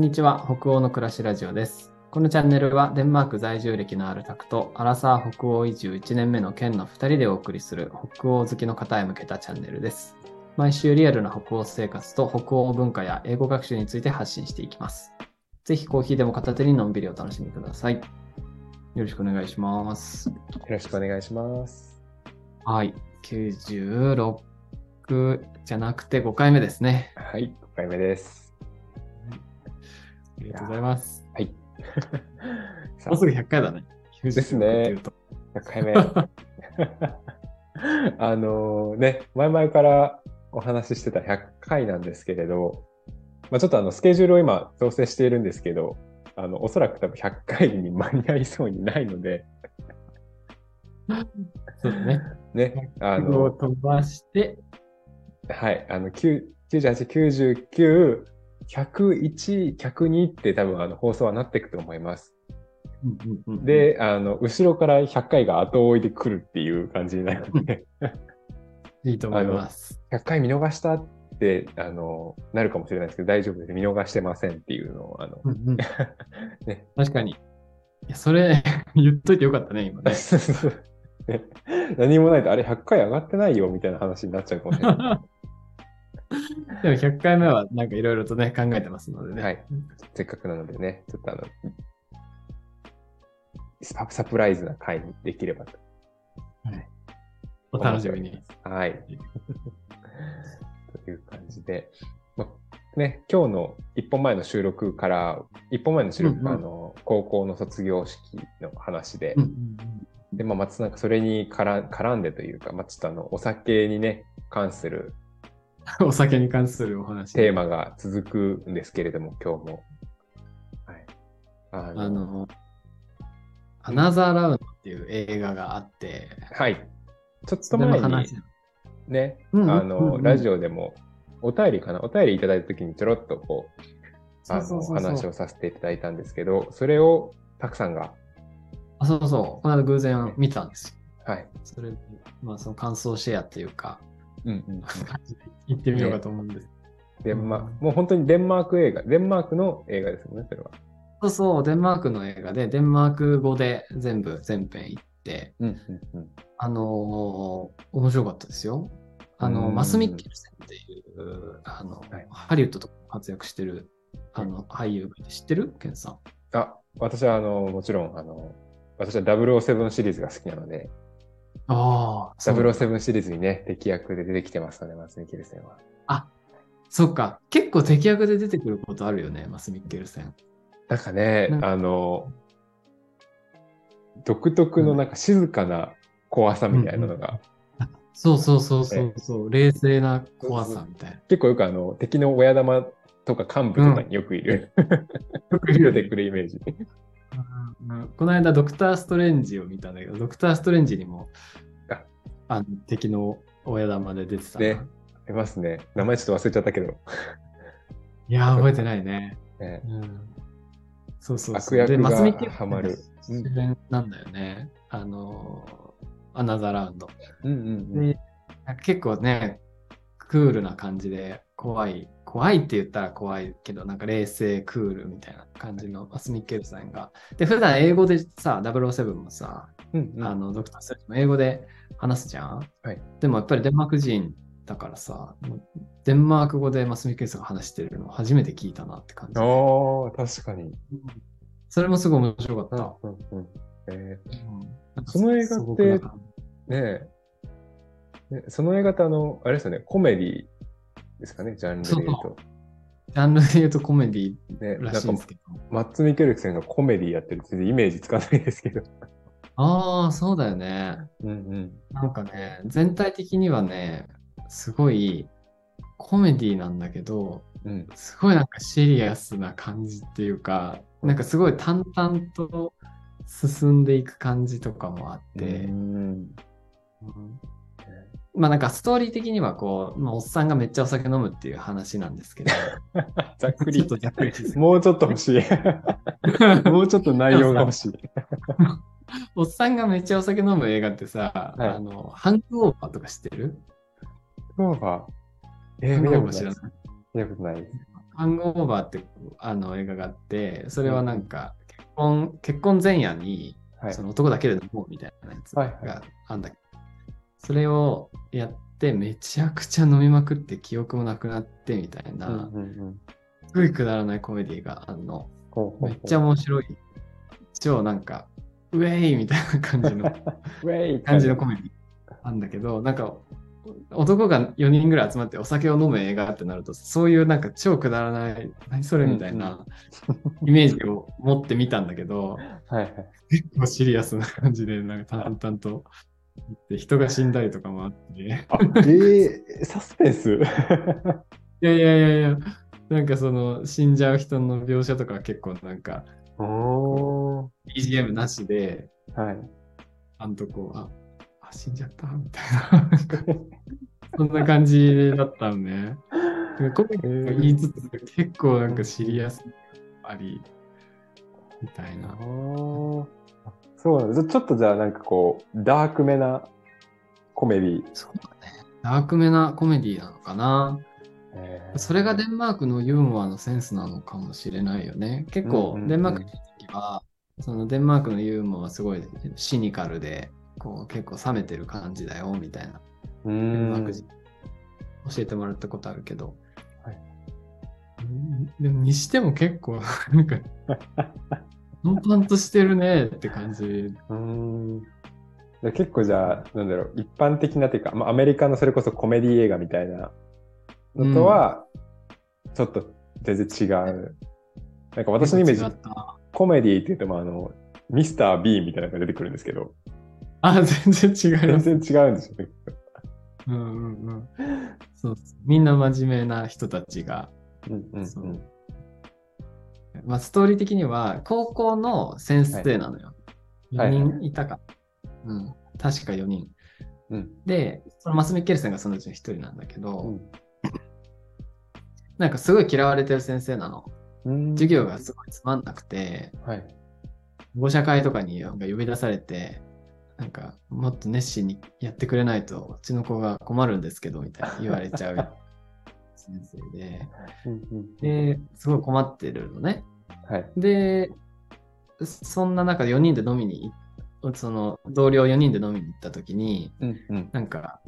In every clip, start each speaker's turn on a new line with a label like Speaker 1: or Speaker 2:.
Speaker 1: んにちは。北欧の暮らしラジオです。このチャンネルはデンマーク在住歴のあるタクとアラサー北欧移住1年目の県の2人でお送りする北欧好きの方へ向けたチャンネルです。毎週リアルな北欧生活と北欧文化や英語学習について発信していきます。ぜひコーヒーでも片手にのんびりお楽しみください。よろしくお願いします。
Speaker 2: よろしくお願いします。
Speaker 1: はい。96じゃなくて5回目ですね。
Speaker 2: はい、5回目です。
Speaker 1: ありがとうございます。
Speaker 2: はい。さ
Speaker 1: もうすぐ100回だね。
Speaker 2: ですね
Speaker 1: 96っていうと
Speaker 2: あ、100回目。あのね、前々からお話ししてた100回なんですけれど、まあ、ちょっとあのスケジュールを今調整しているんですけど、あのおそらく多分100回に間に合いそうにないので、
Speaker 1: そうだね。
Speaker 2: ね、あ
Speaker 1: 100を
Speaker 2: の、
Speaker 1: 飛ばして、
Speaker 2: はい、あの、9 98、99、101、102って多分あの放送はなっていくと思います。で、あの、後ろから100回が後追いで来るっていう感じになるので、
Speaker 1: いいと思います。
Speaker 2: 100回見逃したって、あの、なるかもしれないですけど、大丈夫です。見逃してませんっていうのを、あの、ね
Speaker 1: 確かに。いや、それ 言っといてよかったね、今ね。
Speaker 2: ね何もないと、あれ100回上がってないよみたいな話になっちゃうかもしれない。
Speaker 1: でも100回目はなんかいろいろとね、考えてますのでね。
Speaker 2: はい。せっかくなのでね、ちょっとあの、ササプライズな回にできればと。
Speaker 1: お楽しみに。
Speaker 2: はい。という感じで、まね、今日の一本前の収録から、一本前の収録が、
Speaker 1: うんうん
Speaker 2: あの高校の卒業式の話で、
Speaker 1: うんうん
Speaker 2: で、まあ、またなんかそれに絡絡んでというか、まあ、ちょっとあの、お酒にね、関する
Speaker 1: うん お酒に関するお話。
Speaker 2: テーマが続くんですけれども、今日も。はい。あの
Speaker 1: あの、アナザーラウンドっていう映画があって、
Speaker 2: はい。ちょっと前に
Speaker 1: 話。
Speaker 2: ね、あの、ラジオでも、お便りかな？お便りいただいたときにちょろっとこう、あの話をさせていただいたんですけど、それをたくさんが、
Speaker 1: あ、そうそう。この間偶然見たんですよ。
Speaker 2: はい。
Speaker 1: それで、まあその感想シェアっていうか、
Speaker 2: うんうんうん、
Speaker 1: 感じで言ってみようかと思うんです。
Speaker 2: デンマもう本当にデンマーク映画、デンマークの映画ですよね、それは。
Speaker 1: そうそう、デンマークの映画で、デンマーク語で全部、全編行って、
Speaker 2: うんうんうん。
Speaker 1: あのー面白かったですよ。あの、
Speaker 2: うん
Speaker 1: マス・ミッケルセンっていう、あの、
Speaker 2: はい
Speaker 1: ハリウッドとか活躍してる、あの、俳優がいて知ってる？ケンさん。
Speaker 2: あ、私はあの、もちろん、あの、私は007シリーズが好きなので、
Speaker 1: ああ、そう
Speaker 2: 007シリーズにね、敵役で出てきてますので、マスミキルセンは。
Speaker 1: そっか。結構敵役で出てくることあるよね、マス・ミッケルセン。
Speaker 2: なんかね
Speaker 1: か
Speaker 2: あの、独特のなんか静かな怖さみたいなのが、
Speaker 1: そうそうそうそうそう、冷静な怖さみたいな。
Speaker 2: 結構よくあの、敵の親玉とか幹部とかによくいる、
Speaker 1: よく
Speaker 2: 出てくるイメージ。
Speaker 1: うんこの間、ドクター・ストレンジを見たんだけど、ドクター・ストレンジにも
Speaker 2: あ
Speaker 1: あの敵の親玉で出てたな。
Speaker 2: ねありますね。名前ちょっと忘れちゃったけど。
Speaker 1: いやー、覚えてないね。
Speaker 2: ね
Speaker 1: うん、そうそうそう。で、
Speaker 2: 悪役がハマる。
Speaker 1: 主演なんだよね。あのー、アナザーラウンド。
Speaker 2: うんうんうん。
Speaker 1: で、結構ね、クールな感じで、怖い、怖いって言ったら怖いけど、なんか冷静、クールみたいな感じのマスミッケルさんが。で、普段英語でさ、007もさ、
Speaker 2: うんうん
Speaker 1: あの、ドクター・ストレンジも英語で話すじゃん？
Speaker 2: はい
Speaker 1: でもやっぱりデンマーク人だからさ、デンマーク語でマスミッケルさんが話してるの初めて聞いたなって感じで。
Speaker 2: ああ、確かに。
Speaker 1: それもすごい面白か
Speaker 2: うん
Speaker 1: った。
Speaker 2: うんうんえ
Speaker 1: うん
Speaker 2: その映画ってねえねその映画ってあの、あれですよね、コメディですかね、ジャンルで言うと。
Speaker 1: じジャンルで言うとコメディ
Speaker 2: ね、
Speaker 1: らしいんですけど。
Speaker 2: マッツ・ミケルセンがコメディやってるってイメージつかないですけど。
Speaker 1: ああ、そうだよね。
Speaker 2: うんうん。
Speaker 1: なんかね、全体的にはね、すごいコメディなんだけど、
Speaker 2: うん。
Speaker 1: すごいなんかシリアスな感じっていうか、なんかすごい淡々と進んでいく感じとかもあって、
Speaker 2: うん
Speaker 1: うんまあなんかストーリー的にはこう、まあ、おっさんがめっちゃお酒飲むっていう話なんですけど、
Speaker 2: ざっくり。もうちょっと欲しい。もうちょっと内容が欲しい。
Speaker 1: おっさんがめっちゃお酒飲む映画ってさ、
Speaker 2: はい
Speaker 1: あの、ハングオーバーとか知ってる？ハン
Speaker 2: 見
Speaker 1: グオーバー？知らない
Speaker 2: たことない。です。見たことない。
Speaker 1: ハングオーバーってあの映画があって、それはなんか、結婚、結婚前夜に、
Speaker 2: はい。
Speaker 1: その男だけで飲もうみたいなやつがあんだけど、それをやって、めちゃくちゃ飲みまくって記憶もなくなってみたいな、すごいくだらないコメディがあんの。めっちゃ面白い。超なんか、ウェイみたいな感じの、
Speaker 2: ウェイ
Speaker 1: 感じのコメディなんだけど、なんか、男が4人ぐらい集まってお酒を飲む映画ってなると、そういうなんか超くだらない、何それみたいなイメージを持ってみたんだけど、
Speaker 2: はいはい。
Speaker 1: 結構シリアスな感じで、なんか淡々と人が死んだりとかもあって、
Speaker 2: あ、えー、サスペンス？
Speaker 1: いやいやいやいや、なんかその死んじゃう人の描写とかは結構なんか BGM なしで、
Speaker 2: はい。
Speaker 1: あんとこう、あ、あ死んじゃったみたいな。そんな感じだったのね。コメディと言いつつ、結構なんかシリアスあり、みたいな。
Speaker 2: そうなんだ。ちょっとじゃあなんかこう、ダークめなコメディ。
Speaker 1: そうだね。ダークめなコメディなのかな。
Speaker 2: えー
Speaker 1: それがデンマークのユーモアのセンスなのかもしれないよね。結構デンマークにいた時は、そのデンマークのユーモアはすごいシニカルで、こう結構冷めてる感じだよみたいな。
Speaker 2: う
Speaker 1: デンマー
Speaker 2: ん
Speaker 1: ク人教えてもらったことあるけど。
Speaker 2: はい
Speaker 1: うんでもにしても結構なんか、パンパンとしてるねって感じ。
Speaker 2: うんで結構じゃあ、なんだろう、一般的なっていうか、まあ、アメリカのそれこそコメディ映画みたいなのとは、ちょっと全然違う。なんか私のイメージ。コメディって言っても、あの、ミスター・ビーンみたいなのが出てくるんですけど、
Speaker 1: あ、全然違います。
Speaker 2: 全然違うんですよね。
Speaker 1: うんうんうん。そうみんな真面目な人たちが
Speaker 2: うんうん
Speaker 1: そううんまあ、ストーリー的には、高校の先生なのよ。
Speaker 2: はい
Speaker 1: 4人いたか。うん。確か4人。
Speaker 2: うん
Speaker 1: で、そのマス・ミッケルセンがそのうちの1人なんだけど、
Speaker 2: うん
Speaker 1: なんかすごい嫌われてる先生なの。
Speaker 2: うん
Speaker 1: 授業がすごいつまんなくて、
Speaker 2: はい。
Speaker 1: 保護者会とかに呼び出されて、なんかもっと熱心にやってくれないと、うちの子が困るんですけど、みたいな言われちゃう先生で、で、すごい困ってるのね。
Speaker 2: はい。
Speaker 1: で、そんな中で4人で飲みに行その同僚4人で飲みに行った時に、
Speaker 2: うんうん。
Speaker 1: なんか、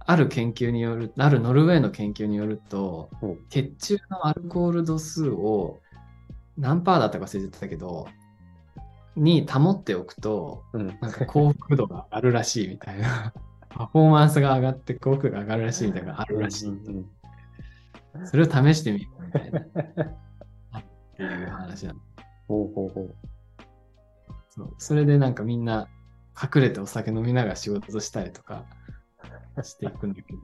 Speaker 1: ある研究による、あるノルウェーの研究によると
Speaker 2: お、
Speaker 1: 血中のアルコール度数を何パーだったか忘れてたけど、に保っておくと、
Speaker 2: うん。
Speaker 1: なんか幸福度が 上がるらしいみたいな、パフォーマンスが上がって幸福度が上がるらしいみたいなのがあるらしい。
Speaker 2: うんうん。
Speaker 1: それを試してみようみたいな、っていう話なの。
Speaker 2: ほうほうほう。
Speaker 1: そうそれでなんかみんな隠れてお酒飲みながら仕事したりとかしていくんだけど、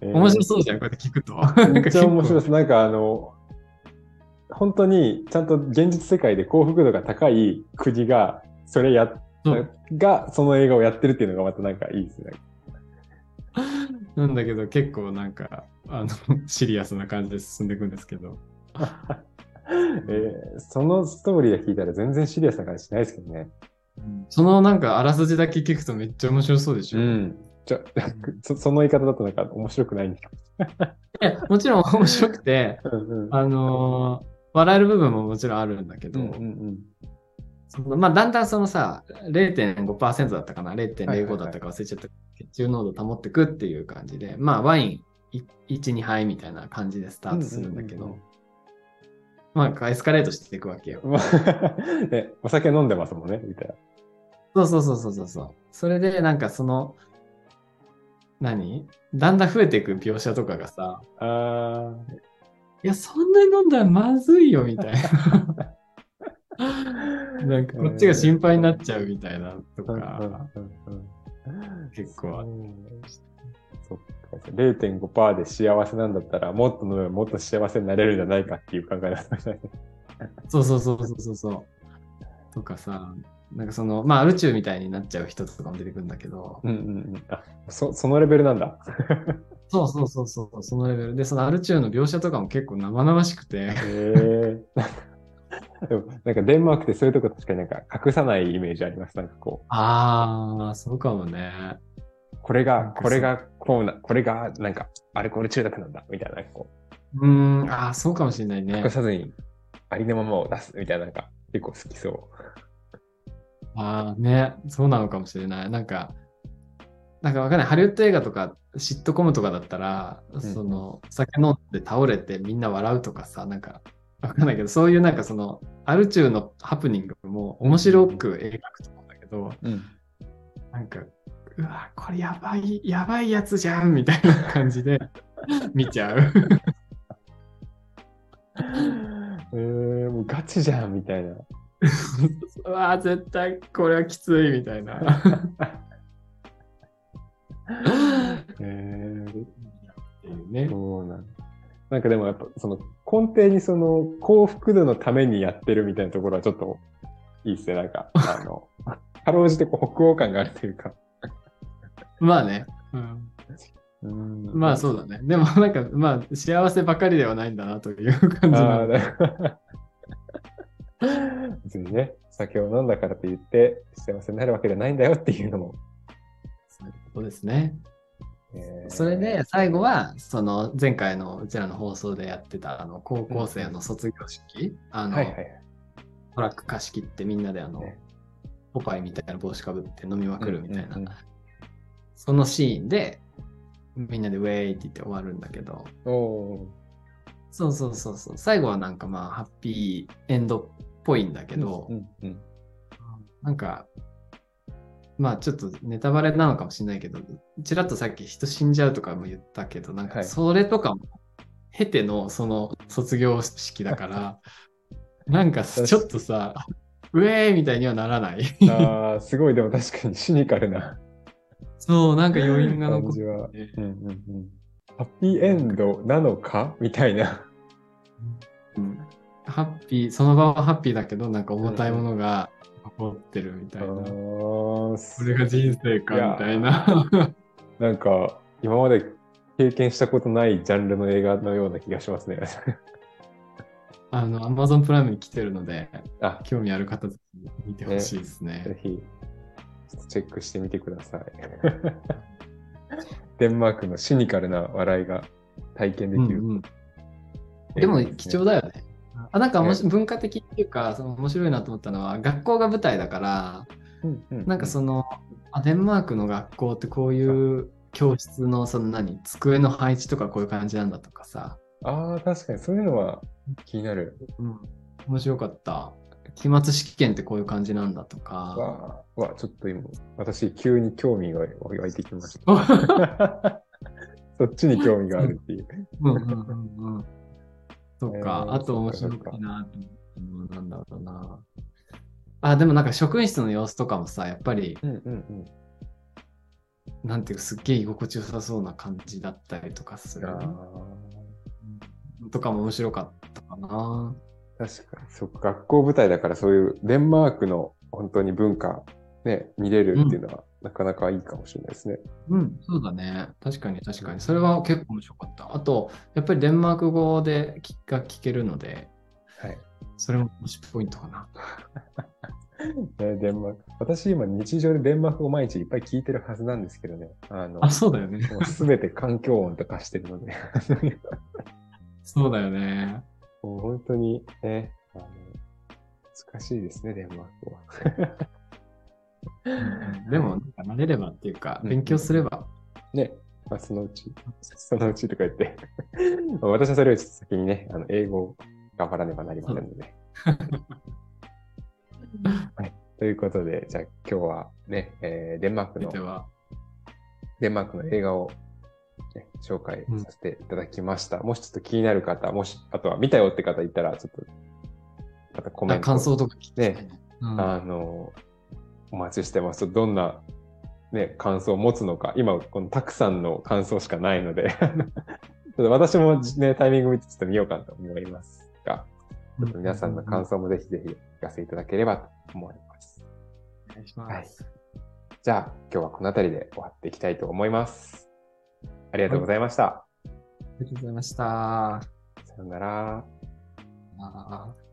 Speaker 2: えー
Speaker 1: 面白そうじゃん、こうやって聞くと。
Speaker 2: めっちゃ面白い
Speaker 1: い。
Speaker 2: です。なんかあの、本当にちゃんと現実世界で幸福度が高い国が、それやっが、その映画をやってるっていうのがまたなんかいいですね。
Speaker 1: なんだけど結構なんかあのシリアスな感じで進んでいくんですけど。
Speaker 2: えーそのストーリーで聞いたら全然シリアスな感じしないですけどね。
Speaker 1: そのなんかあらすじだけ聞くとめっちゃ面白そうでしょ。い
Speaker 2: ん。じゃ そその言い方だとなんか面白くないんです
Speaker 1: や もちろん面白くて、
Speaker 2: か、うんうん。
Speaker 1: あのー笑える部分ももちろんあるんだけど、
Speaker 2: うんうん
Speaker 1: そのまあ、だんだんそのさ、0.5%だったかな、
Speaker 2: はいはい
Speaker 1: 0.05だったか忘れちゃった、血中濃度保ってくっていう感じで、まあ、ワイン1、2杯みたいな感じでスタートするんだけど、
Speaker 2: うんうんうん
Speaker 1: まあ、エスカレートしていくわけよ。
Speaker 2: うんまあ ね、お酒飲んでますもんね、みたいな。
Speaker 1: そうそうそうそうそうそう。それで、なんかその、何？だんだん増えていく描写とかがさ、
Speaker 2: あ
Speaker 1: いや、そんなに飲んだらまずいよ、みたいな。なんか、こっちが心配になっちゃうみたいなと
Speaker 2: あ。
Speaker 1: か、結構あ。
Speaker 2: 0.5%で幸せなんだったら、もっと飲めばもっと幸せになれるんじゃないかっていう考えだったい
Speaker 1: そうそうそうそうそうそう。とかさ、なんかその、まあ、宇宙みたいになっちゃう人とかも出てくるんだけど、
Speaker 2: うんうんうん。あ、そ、そのレベルなんだ。
Speaker 1: そうそうそうそう、そのレベルで、そのアルチューの描写とかも結構生々しくて、
Speaker 2: へえ。でも、なんかデンマークってそういうとこ確かになんか隠さないイメージあります。なんかこう、
Speaker 1: ああ、そうかもね。
Speaker 2: これが、これがこうな、これがなんかアルコール中毒なんだ、みたいな、こ
Speaker 1: うーん、ああ、そうかもしれない
Speaker 2: う、
Speaker 1: ね
Speaker 2: 隠。さずにありのままを出す、みたいな、なんか結構好きそ
Speaker 1: ああ、ね、そうなのかもしれない。なんか、なんかわかんない。ハリウッド映画とか、シットコムとかだったら、
Speaker 2: ん
Speaker 1: その、酒飲んで倒れてみんな笑うとかさ、なんか、わかんないけど、そういうなんかその、アル中のハプニングも面白く描くと思うんだけど、
Speaker 2: う。うん。
Speaker 1: なんか、うわ、これやばい、やばいやつじゃんみたいな感じで見ちゃう。
Speaker 2: えー、もうガチじゃん、みたいな。
Speaker 1: うわ、絶対これはきついみたいな。
Speaker 2: えー、
Speaker 1: ね。
Speaker 2: そうなんなんかでもやっぱその根底にその幸福度のためにやってるみたいなところはちょっといいっすね。なんか、あの、かろうじてこう北欧感があるというか。
Speaker 1: まあね。うん
Speaker 2: うん
Speaker 1: まあそうだね。でもなんかまあ幸せばかりではないんだなという感じ
Speaker 2: あ
Speaker 1: な
Speaker 2: あ、だ別にね、酒を飲んだからといって幸せになるわけじゃないんだよっていうのも。
Speaker 1: そういうことですね。
Speaker 2: えー
Speaker 1: それで最後はその前回のうちらの放送でやってたあの高校生の卒業式、あの、
Speaker 2: はいはいはい。
Speaker 1: トラック貸し切ってみんなであの、
Speaker 2: ね
Speaker 1: ポパイみたいな帽子かぶって飲みまくるみたいな、
Speaker 2: うんうんうん
Speaker 1: そのシーンでみんなでウェイって言って終わるんだけど。そうそうそうそう。最後はなんかまあハッピーエンドっぽいんだけど、
Speaker 2: うんうん
Speaker 1: なんか、まあちょっとネタバレなのかもしれないけど、ちらっとさっき人死んじゃうとかも言ったけど、なんか
Speaker 2: はい。
Speaker 1: それとかも経てのその卒業式だから、なんかちょっとさ、ウェーイみたいにはならない。
Speaker 2: ああ、すごい、でも確かにシニカルな
Speaker 1: そう、なんか余韻が残っ
Speaker 2: 感じは。
Speaker 1: て、
Speaker 2: うんうんうんハッピーエンドなのか？みたいな。
Speaker 1: うんハッピー、その場はハッピーだけど、なんか重たいものが残ってるみたいな。
Speaker 2: あ
Speaker 1: こ
Speaker 2: ー
Speaker 1: れが人生かみたいな。
Speaker 2: なんか、今まで経験したことないジャンルの映画のような気がしますね。
Speaker 1: あの、アマゾンプライムに来てるので、
Speaker 2: あ、
Speaker 1: 興味ある方、ぜひ見てほしいですね。
Speaker 2: ぜひ、チェックしてみてください。デンマークのシニカルな笑いが体験できる。
Speaker 1: うんうんでも貴重
Speaker 2: だ。
Speaker 1: だよね。あなんかおもし文化的っていうか、その面白いなと思ったのは、学校が舞台だから、
Speaker 2: うんうん
Speaker 1: なんかその、あデンマークの学校ってこういう教室のその何、机の配置とかこういう感じなんだとかさ、
Speaker 2: ああ、確かにそういうのは気になる。
Speaker 1: うん、面白かった。期末試験ってこういう感じなんだとか。
Speaker 2: わちょっと今、私、急に興味が湧いてきました。そっちに興味があるっていう。
Speaker 1: うんうんうんうん。とか、
Speaker 2: えー
Speaker 1: あと面白いなと思ったのはなんだろうな。あ、でもなんか職員室の様子とかもさ、やっぱり、
Speaker 2: うんうんうん。
Speaker 1: なんていうか、すっげえ居心地よさそうな感じだったりとかする。
Speaker 2: あ
Speaker 1: とかも面白かったかな。
Speaker 2: ー確かに、そっか、学校舞台だからそういうデンマークの本当に文化、ね、見れるっていうのは、なかなかいいかもしれないですね。
Speaker 1: うん、そうだね。確かに確かに。それは結構面白かった。あと、やっぱりデンマーク語で聞が聞けるので、
Speaker 2: はい。
Speaker 1: それも推しポイントかな。
Speaker 2: ねデンマーク。私今日常でデンマークを毎日いっぱい聞いてるはずなんですけどね。あの、
Speaker 1: あ、そうだよね。
Speaker 2: すべて環境音とかしてるので。
Speaker 1: そうだよね。
Speaker 2: もう本当にね、あの難しいですね、デンマークは。
Speaker 1: でも、なんか慣れればっていうか、
Speaker 2: うん。
Speaker 1: 勉強すれば。
Speaker 2: ね、まあ、そのうち、そのうちとか言って、まあ私はそれより先にね、あの英語を頑張らねばなりませんので。はい、ということで、じゃあ今日はね、えーデンマークのデンマークの映画を、ね、紹介させていただきました。もしちょっと気になる方、もし、あとは見たよって方いたら、ちょっと、またコメント。
Speaker 1: あ感想とか聞いね。うん
Speaker 2: あの、お待ちしてます。どんな、ね、感想を持つのか。今、このたくさんの感想しかないので、ちょっと私もね、タイミング見てちょっと見ようかなと思いますが、ちょっと皆さんの感想もぜひぜひ聞かせていただければと思います。
Speaker 1: お願いします。
Speaker 2: じゃあ、今日はこの辺りで終わっていきたいと思います。ありがとうございました。
Speaker 1: ありがとうございました。
Speaker 2: さよなら。
Speaker 1: あー